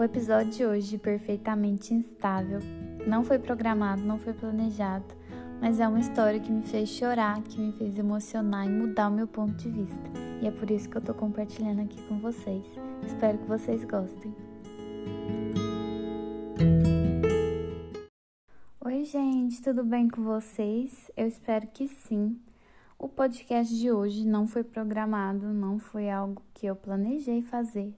O episódio de hoje, perfeitamente instável, não foi programado, não foi planejado, mas é uma história que me fez chorar, que me fez emocionar e mudar o meu ponto de vista. E é por isso que eu tô compartilhando aqui com vocês. Espero que vocês gostem. Oi, gente, tudo bem com vocês? Eu espero que sim. O podcast de hoje não foi programado, não foi algo que eu planejei fazer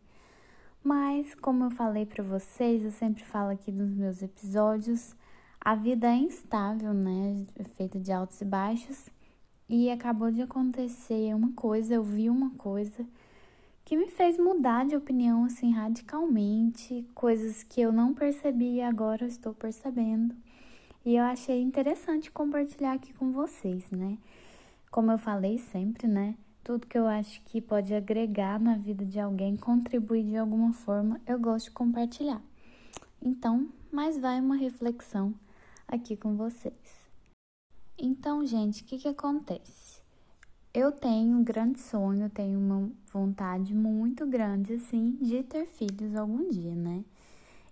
mas, como eu falei para vocês, eu sempre falo aqui nos meus episódios, a vida é instável, né? É feita de altos e baixos. E acabou de acontecer uma coisa, eu vi uma coisa que me fez mudar de opinião assim radicalmente, coisas que eu não percebi e agora eu estou percebendo. E eu achei interessante compartilhar aqui com vocês, né? Como eu falei sempre, né? Tudo que eu acho que pode agregar na vida de alguém, contribuir de alguma forma, eu gosto de compartilhar. Então, mais vai uma reflexão aqui com vocês. Então, gente, o que, que acontece? Eu tenho um grande sonho, tenho uma vontade muito grande, assim, de ter filhos algum dia, né?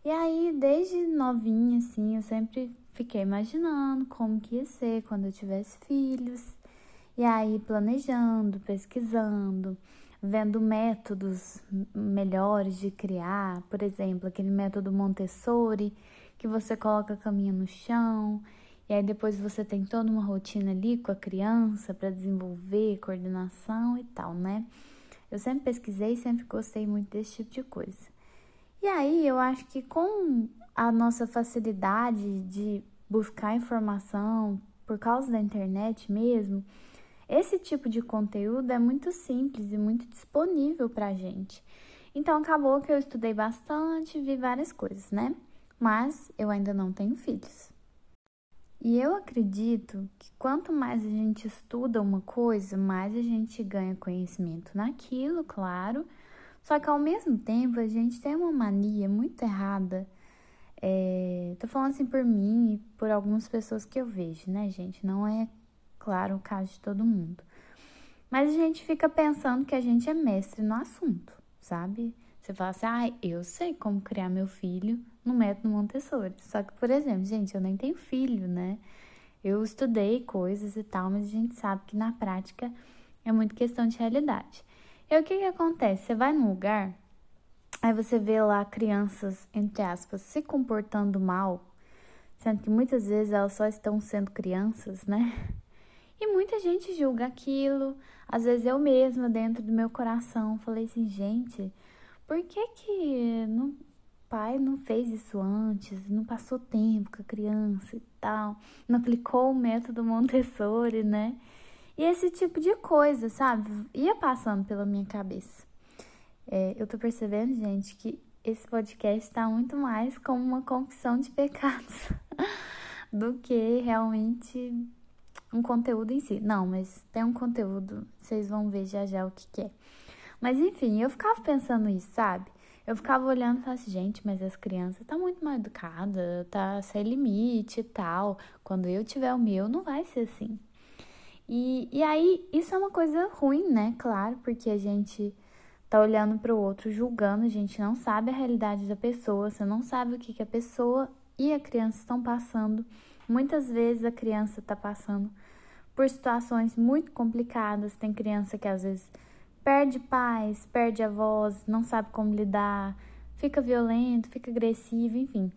E aí, desde novinha, assim, eu sempre fiquei imaginando como que ia ser quando eu tivesse filhos. E aí, planejando, pesquisando, vendo métodos melhores de criar, por exemplo, aquele método Montessori, que você coloca a caminha no chão, e aí depois você tem toda uma rotina ali com a criança para desenvolver coordenação e tal, né? Eu sempre pesquisei, sempre gostei muito desse tipo de coisa. E aí eu acho que com a nossa facilidade de buscar informação por causa da internet mesmo, esse tipo de conteúdo é muito simples e muito disponível para a gente. Então acabou que eu estudei bastante, vi várias coisas, né? Mas eu ainda não tenho filhos. E eu acredito que quanto mais a gente estuda uma coisa, mais a gente ganha conhecimento naquilo, claro. Só que ao mesmo tempo a gente tem uma mania muito errada. É, tô falando assim por mim e por algumas pessoas que eu vejo, né, gente? Não é claro, o caso de todo mundo. Mas a gente fica pensando que a gente é mestre no assunto, sabe? Você fala assim, ah, eu sei como criar meu filho no método Montessori. Só que, por exemplo, gente, eu nem tenho filho, né? Eu estudei coisas e tal, mas a gente sabe que na prática é muito questão de realidade. E o que que acontece? Você vai num lugar, aí você vê lá crianças, entre aspas, se comportando mal, sendo que muitas vezes elas só estão sendo crianças, né? E muita gente julga aquilo. Às vezes eu mesma, dentro do meu coração, falei assim, gente, por que que o pai não fez isso antes? Não passou tempo com a criança e tal? Não aplicou o método Montessori, né? E esse tipo de coisa, sabe? Ia passando pela minha cabeça. É, eu tô percebendo, gente, que esse podcast está muito mais como uma confissão de pecados do que realmente um conteúdo em si. Não, mas tem um conteúdo, vocês vão ver já já o que, que é. Mas enfim, eu ficava pensando isso, sabe? Eu ficava olhando e falava assim, gente, mas as crianças tá muito mal educada, tá sem limite e tal. Quando eu tiver o meu, não vai ser assim. E, e aí, isso é uma coisa ruim, né? Claro, porque a gente tá olhando para o outro, julgando, a gente não sabe a realidade da pessoa, você não sabe o que, que a pessoa e a criança estão passando. Muitas vezes a criança está passando por situações muito complicadas. Tem criança que às vezes perde pais, perde avós, não sabe como lidar, fica violento, fica agressivo, enfim.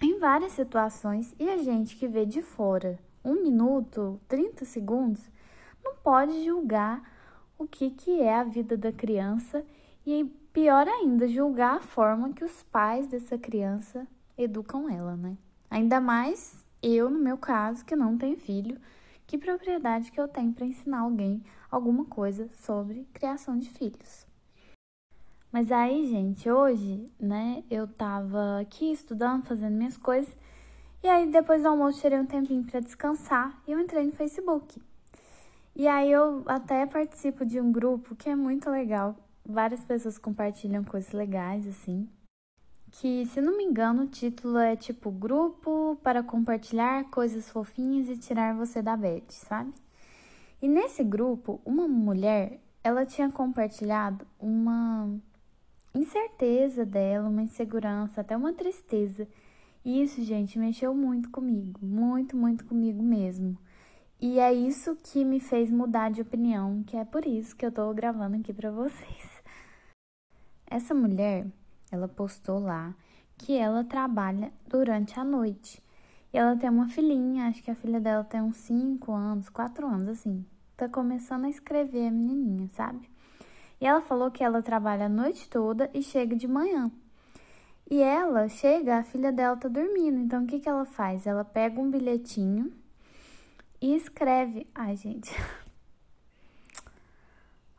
Em várias situações, e a gente que vê de fora um minuto, 30 segundos, não pode julgar o que, que é a vida da criança e, pior ainda, julgar a forma que os pais dessa criança educam ela, né? Ainda mais eu, no meu caso, que não tenho filho, que propriedade que eu tenho para ensinar alguém alguma coisa sobre criação de filhos? Mas aí, gente, hoje, né, eu tava aqui estudando, fazendo minhas coisas, e aí depois do almoço tirei um tempinho para descansar e eu entrei no Facebook. E aí eu até participo de um grupo que é muito legal. Várias pessoas compartilham coisas legais assim que, se não me engano, o título é tipo Grupo para compartilhar coisas fofinhas e tirar você da bed, sabe? E nesse grupo, uma mulher, ela tinha compartilhado uma incerteza dela, uma insegurança, até uma tristeza. E isso, gente, mexeu muito comigo, muito, muito comigo mesmo. E é isso que me fez mudar de opinião, que é por isso que eu tô gravando aqui para vocês. Essa mulher, ela postou lá que ela trabalha durante a noite. E ela tem uma filhinha, acho que a filha dela tem uns 5 anos, 4 anos, assim. Tá começando a escrever a menininha, sabe? E ela falou que ela trabalha a noite toda e chega de manhã. E ela chega, a filha dela tá dormindo. Então o que, que ela faz? Ela pega um bilhetinho e escreve. Ai, gente.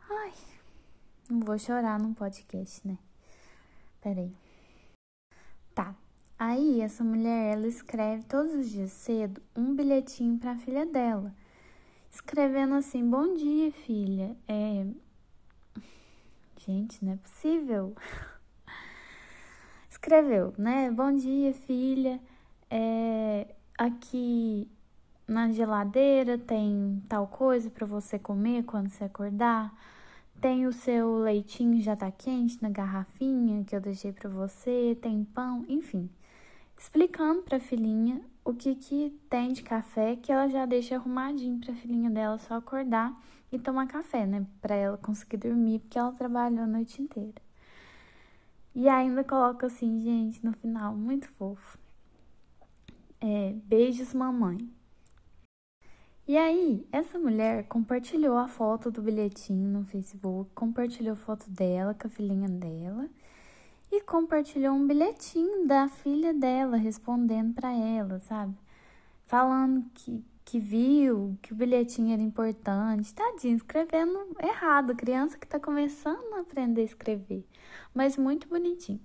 Ai, não vou chorar num podcast, né? Peraí. Tá. Aí essa mulher, ela escreve todos os dias cedo um bilhetinho para a filha dela, escrevendo assim: "Bom dia, filha. É Gente, não é possível. Escreveu, né? Bom dia, filha. É, aqui na geladeira tem tal coisa para você comer quando você acordar. Tem o seu leitinho já tá quente na garrafinha que eu deixei para você, tem pão, enfim. Explicando para a filhinha o que que tem de café que ela já deixa arrumadinho para a filhinha dela só acordar e tomar café, né, para ela conseguir dormir, porque ela trabalhou a noite inteira. E ainda coloca assim, gente, no final, muito fofo. É, beijos, mamãe. E aí, essa mulher compartilhou a foto do bilhetinho no Facebook, compartilhou foto dela com a filhinha dela e compartilhou um bilhetinho da filha dela respondendo para ela, sabe? Falando que, que viu que o bilhetinho era importante. Tadinho, escrevendo errado, criança que tá começando a aprender a escrever, mas muito bonitinho.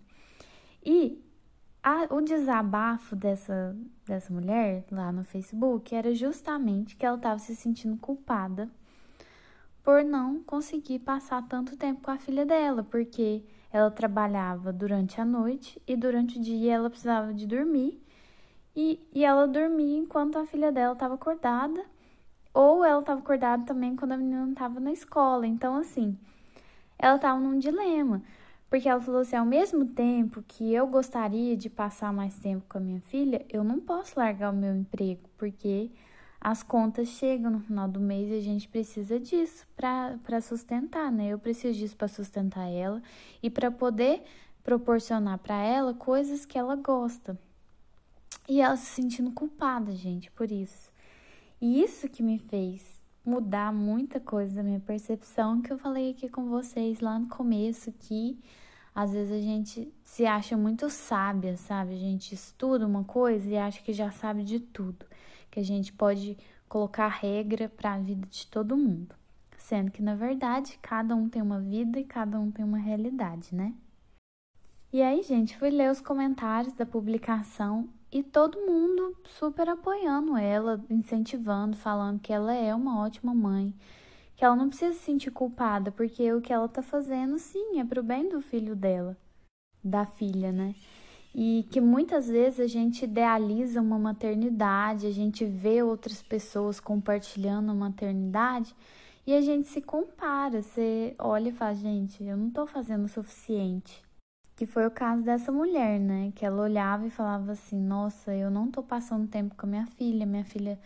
E a, o desabafo dessa, dessa mulher lá no Facebook era justamente que ela estava se sentindo culpada por não conseguir passar tanto tempo com a filha dela, porque ela trabalhava durante a noite e durante o dia ela precisava de dormir. E, e ela dormia enquanto a filha dela estava acordada, ou ela estava acordada também quando a menina estava na escola. Então, assim, ela estava num dilema. Porque ela falou assim: ao mesmo tempo que eu gostaria de passar mais tempo com a minha filha, eu não posso largar o meu emprego, porque as contas chegam no final do mês e a gente precisa disso para sustentar, né? Eu preciso disso para sustentar ela e para poder proporcionar para ela coisas que ela gosta. E ela se sentindo culpada, gente, por isso. E isso que me fez mudar muita coisa da minha percepção que eu falei aqui com vocês lá no começo que às vezes a gente se acha muito sábia, sabe? A gente estuda uma coisa e acha que já sabe de tudo, que a gente pode colocar regra para a vida de todo mundo, sendo que na verdade cada um tem uma vida e cada um tem uma realidade, né? E aí, gente, fui ler os comentários da publicação e todo mundo super apoiando ela, incentivando, falando que ela é uma ótima mãe, que ela não precisa se sentir culpada, porque o que ela tá fazendo, sim, é pro bem do filho dela, da filha, né? E que muitas vezes a gente idealiza uma maternidade, a gente vê outras pessoas compartilhando a maternidade e a gente se compara, você olha e fala, gente, eu não tô fazendo o suficiente que foi o caso dessa mulher, né? Que ela olhava e falava assim: Nossa, eu não tô passando tempo com a minha filha, minha filha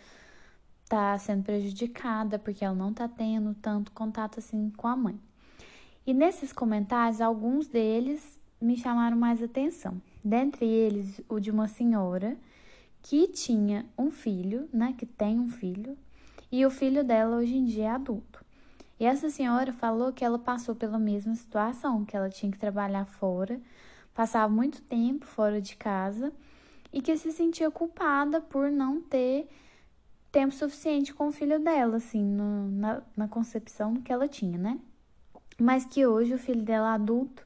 tá sendo prejudicada porque ela não tá tendo tanto contato assim com a mãe. E nesses comentários, alguns deles me chamaram mais atenção. Dentre eles, o de uma senhora que tinha um filho, né? Que tem um filho, e o filho dela hoje em dia é adulto. E essa senhora falou que ela passou pela mesma situação, que ela tinha que trabalhar fora, passava muito tempo fora de casa e que se sentia culpada por não ter tempo suficiente com o filho dela, assim, no, na, na concepção que ela tinha, né? Mas que hoje o filho dela adulto,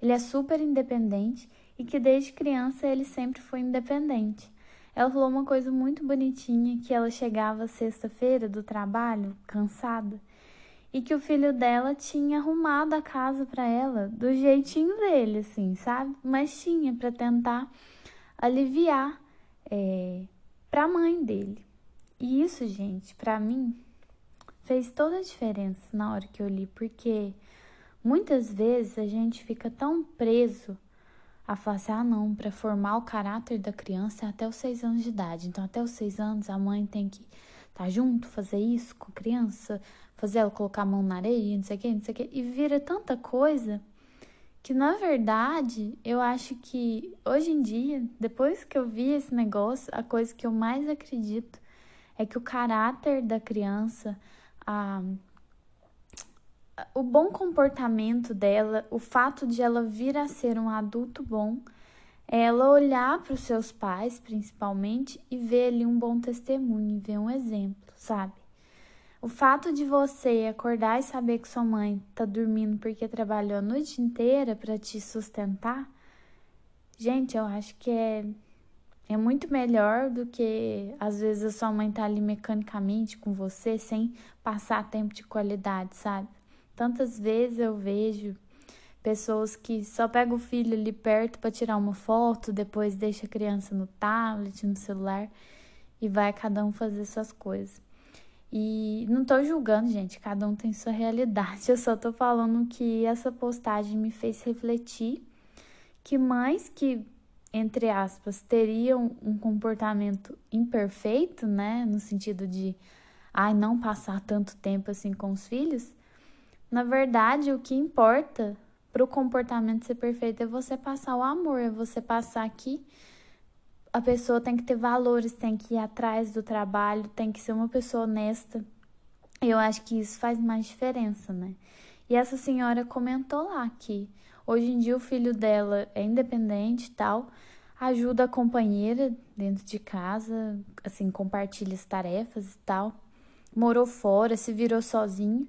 ele é super independente e que desde criança ele sempre foi independente. Ela falou uma coisa muito bonitinha que ela chegava sexta-feira do trabalho, cansada, e que o filho dela tinha arrumado a casa para ela do jeitinho dele, assim, sabe? Mas tinha para tentar aliviar é, para a mãe dele. E isso, gente, para mim fez toda a diferença na hora que eu li, porque Muitas vezes a gente fica tão preso a falar assim, ah não, para formar o caráter da criança é até os seis anos de idade. Então, até os seis anos, a mãe tem que estar tá junto, fazer isso com a criança, fazer ela colocar a mão na areia, não sei o que, não sei o que. E vira tanta coisa que, na verdade, eu acho que hoje em dia, depois que eu vi esse negócio, a coisa que eu mais acredito é que o caráter da criança, a o bom comportamento dela, o fato de ela vir a ser um adulto bom, é ela olhar para os seus pais, principalmente, e ver ali um bom testemunho, ver um exemplo, sabe? O fato de você acordar e saber que sua mãe tá dormindo porque trabalhou a noite inteira para te sustentar, gente, eu acho que é é muito melhor do que às vezes a sua mãe tá ali mecanicamente com você sem passar tempo de qualidade, sabe? Tantas vezes eu vejo pessoas que só pegam o filho ali perto para tirar uma foto, depois deixa a criança no tablet, no celular e vai cada um fazer suas coisas. E não tô julgando, gente, cada um tem sua realidade. Eu só tô falando que essa postagem me fez refletir que mães que, entre aspas, teriam um comportamento imperfeito, né, no sentido de ai, não passar tanto tempo assim com os filhos, na verdade, o que importa para o comportamento ser perfeito é você passar o amor, é você passar que a pessoa tem que ter valores, tem que ir atrás do trabalho, tem que ser uma pessoa honesta. Eu acho que isso faz mais diferença, né? E essa senhora comentou lá que hoje em dia o filho dela é independente e tal, ajuda a companheira dentro de casa, assim, compartilha as tarefas e tal. Morou fora, se virou sozinho.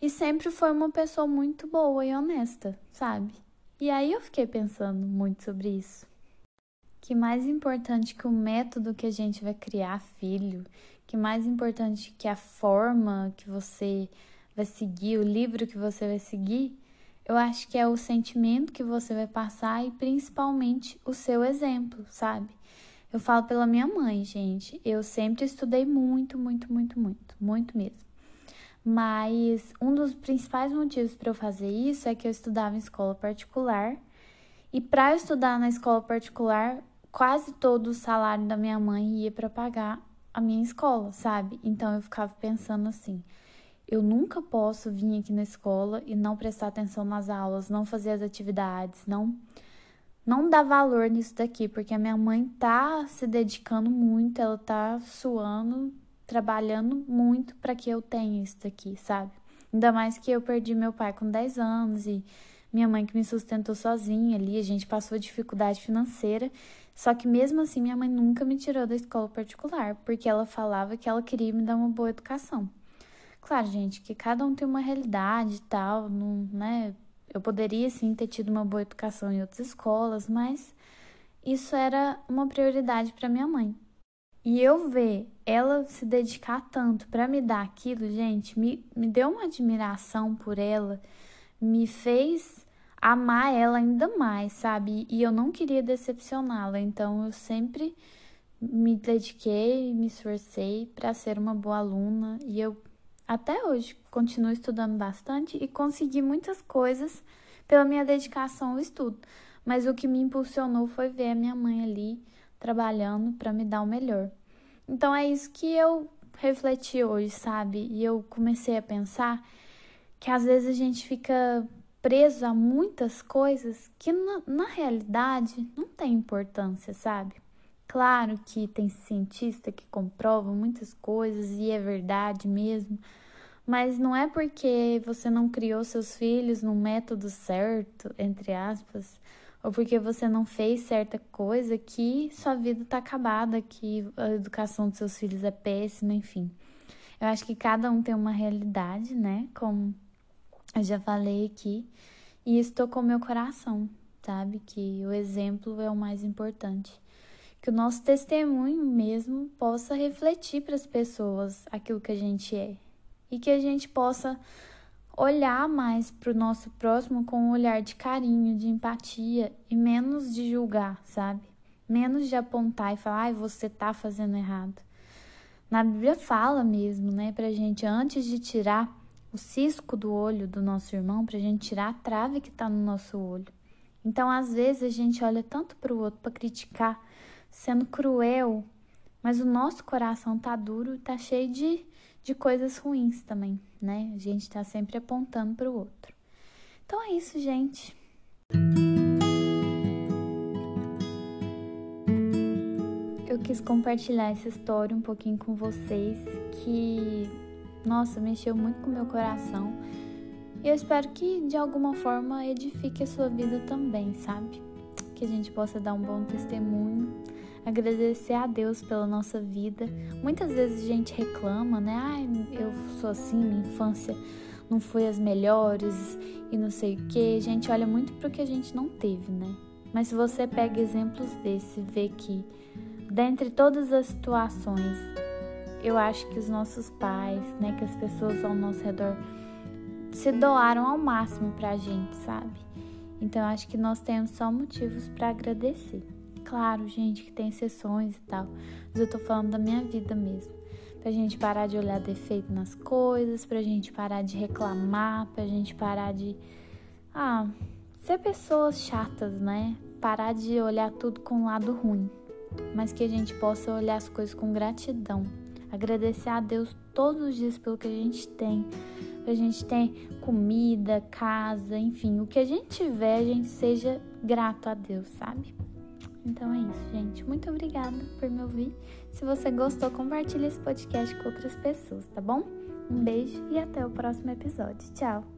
E sempre foi uma pessoa muito boa e honesta, sabe? E aí eu fiquei pensando muito sobre isso. Que mais importante que o método que a gente vai criar filho, que mais importante que a forma que você vai seguir, o livro que você vai seguir, eu acho que é o sentimento que você vai passar e principalmente o seu exemplo, sabe? Eu falo pela minha mãe, gente. Eu sempre estudei muito, muito, muito, muito, muito mesmo. Mas um dos principais motivos para eu fazer isso é que eu estudava em escola particular. E para estudar na escola particular, quase todo o salário da minha mãe ia para pagar a minha escola, sabe? Então eu ficava pensando assim: eu nunca posso vir aqui na escola e não prestar atenção nas aulas, não fazer as atividades, não não dar valor nisso daqui, porque a minha mãe tá se dedicando muito, ela tá suando trabalhando muito para que eu tenha isso daqui, sabe? Ainda mais que eu perdi meu pai com 10 anos e minha mãe que me sustentou sozinha ali, a gente passou dificuldade financeira. Só que mesmo assim, minha mãe nunca me tirou da escola particular, porque ela falava que ela queria me dar uma boa educação. Claro, gente, que cada um tem uma realidade e tal, não, né? Eu poderia sim ter tido uma boa educação em outras escolas, mas isso era uma prioridade para minha mãe. E eu ver ela se dedicar tanto para me dar aquilo, gente, me, me deu uma admiração por ela, me fez amar ela ainda mais, sabe? E eu não queria decepcioná-la, então eu sempre me dediquei, me esforcei para ser uma boa aluna e eu até hoje continuo estudando bastante e consegui muitas coisas pela minha dedicação ao estudo. Mas o que me impulsionou foi ver a minha mãe ali trabalhando para me dar o melhor. Então é isso que eu refleti hoje, sabe? E eu comecei a pensar que às vezes a gente fica preso a muitas coisas que na, na realidade não tem importância, sabe? Claro que tem cientista que comprova muitas coisas e é verdade mesmo, mas não é porque você não criou seus filhos no método certo, entre aspas, ou porque você não fez certa coisa que sua vida tá acabada, que a educação dos seus filhos é péssima, enfim. Eu acho que cada um tem uma realidade, né? Como eu já falei aqui, e isso tocou meu coração, sabe? Que o exemplo é o mais importante. Que o nosso testemunho mesmo possa refletir para as pessoas aquilo que a gente é e que a gente possa olhar mais para o nosso próximo com um olhar de carinho, de empatia e menos de julgar, sabe? Menos de apontar e falar, ai, você tá fazendo errado. Na Bíblia fala mesmo, né, pra gente, antes de tirar o cisco do olho do nosso irmão, para a gente tirar a trave que está no nosso olho. Então, às vezes, a gente olha tanto para o outro para criticar, sendo cruel, mas o nosso coração tá duro, tá cheio de, de coisas ruins também, né? A gente tá sempre apontando para o outro. Então é isso, gente. Eu quis compartilhar essa história um pouquinho com vocês que, nossa, mexeu muito com o meu coração. E eu espero que de alguma forma edifique a sua vida também, sabe? Que a gente possa dar um bom testemunho, agradecer a Deus pela nossa vida. Muitas vezes a gente reclama, né? Ai, eu sou assim, minha infância não foi as melhores e não sei o que. A gente olha muito para o que a gente não teve, né? Mas se você pega exemplos desse, vê que dentre todas as situações, eu acho que os nossos pais, né, que as pessoas ao nosso redor se doaram ao máximo pra gente, sabe? Então acho que nós temos só motivos para agradecer. Claro, gente, que tem exceções e tal, mas eu tô falando da minha vida mesmo pra gente parar de olhar defeito nas coisas, pra gente parar de reclamar, pra gente parar de ah, ser pessoas chatas, né? Parar de olhar tudo com o lado ruim, mas que a gente possa olhar as coisas com gratidão, agradecer a Deus todos os dias pelo que a gente tem. A gente tem comida, casa, enfim, o que a gente tiver, a gente seja grato a Deus, sabe? Então é isso, gente. Muito obrigada por me ouvir. Se você gostou, compartilhe esse podcast com outras pessoas, tá bom? Um beijo e até o próximo episódio. Tchau!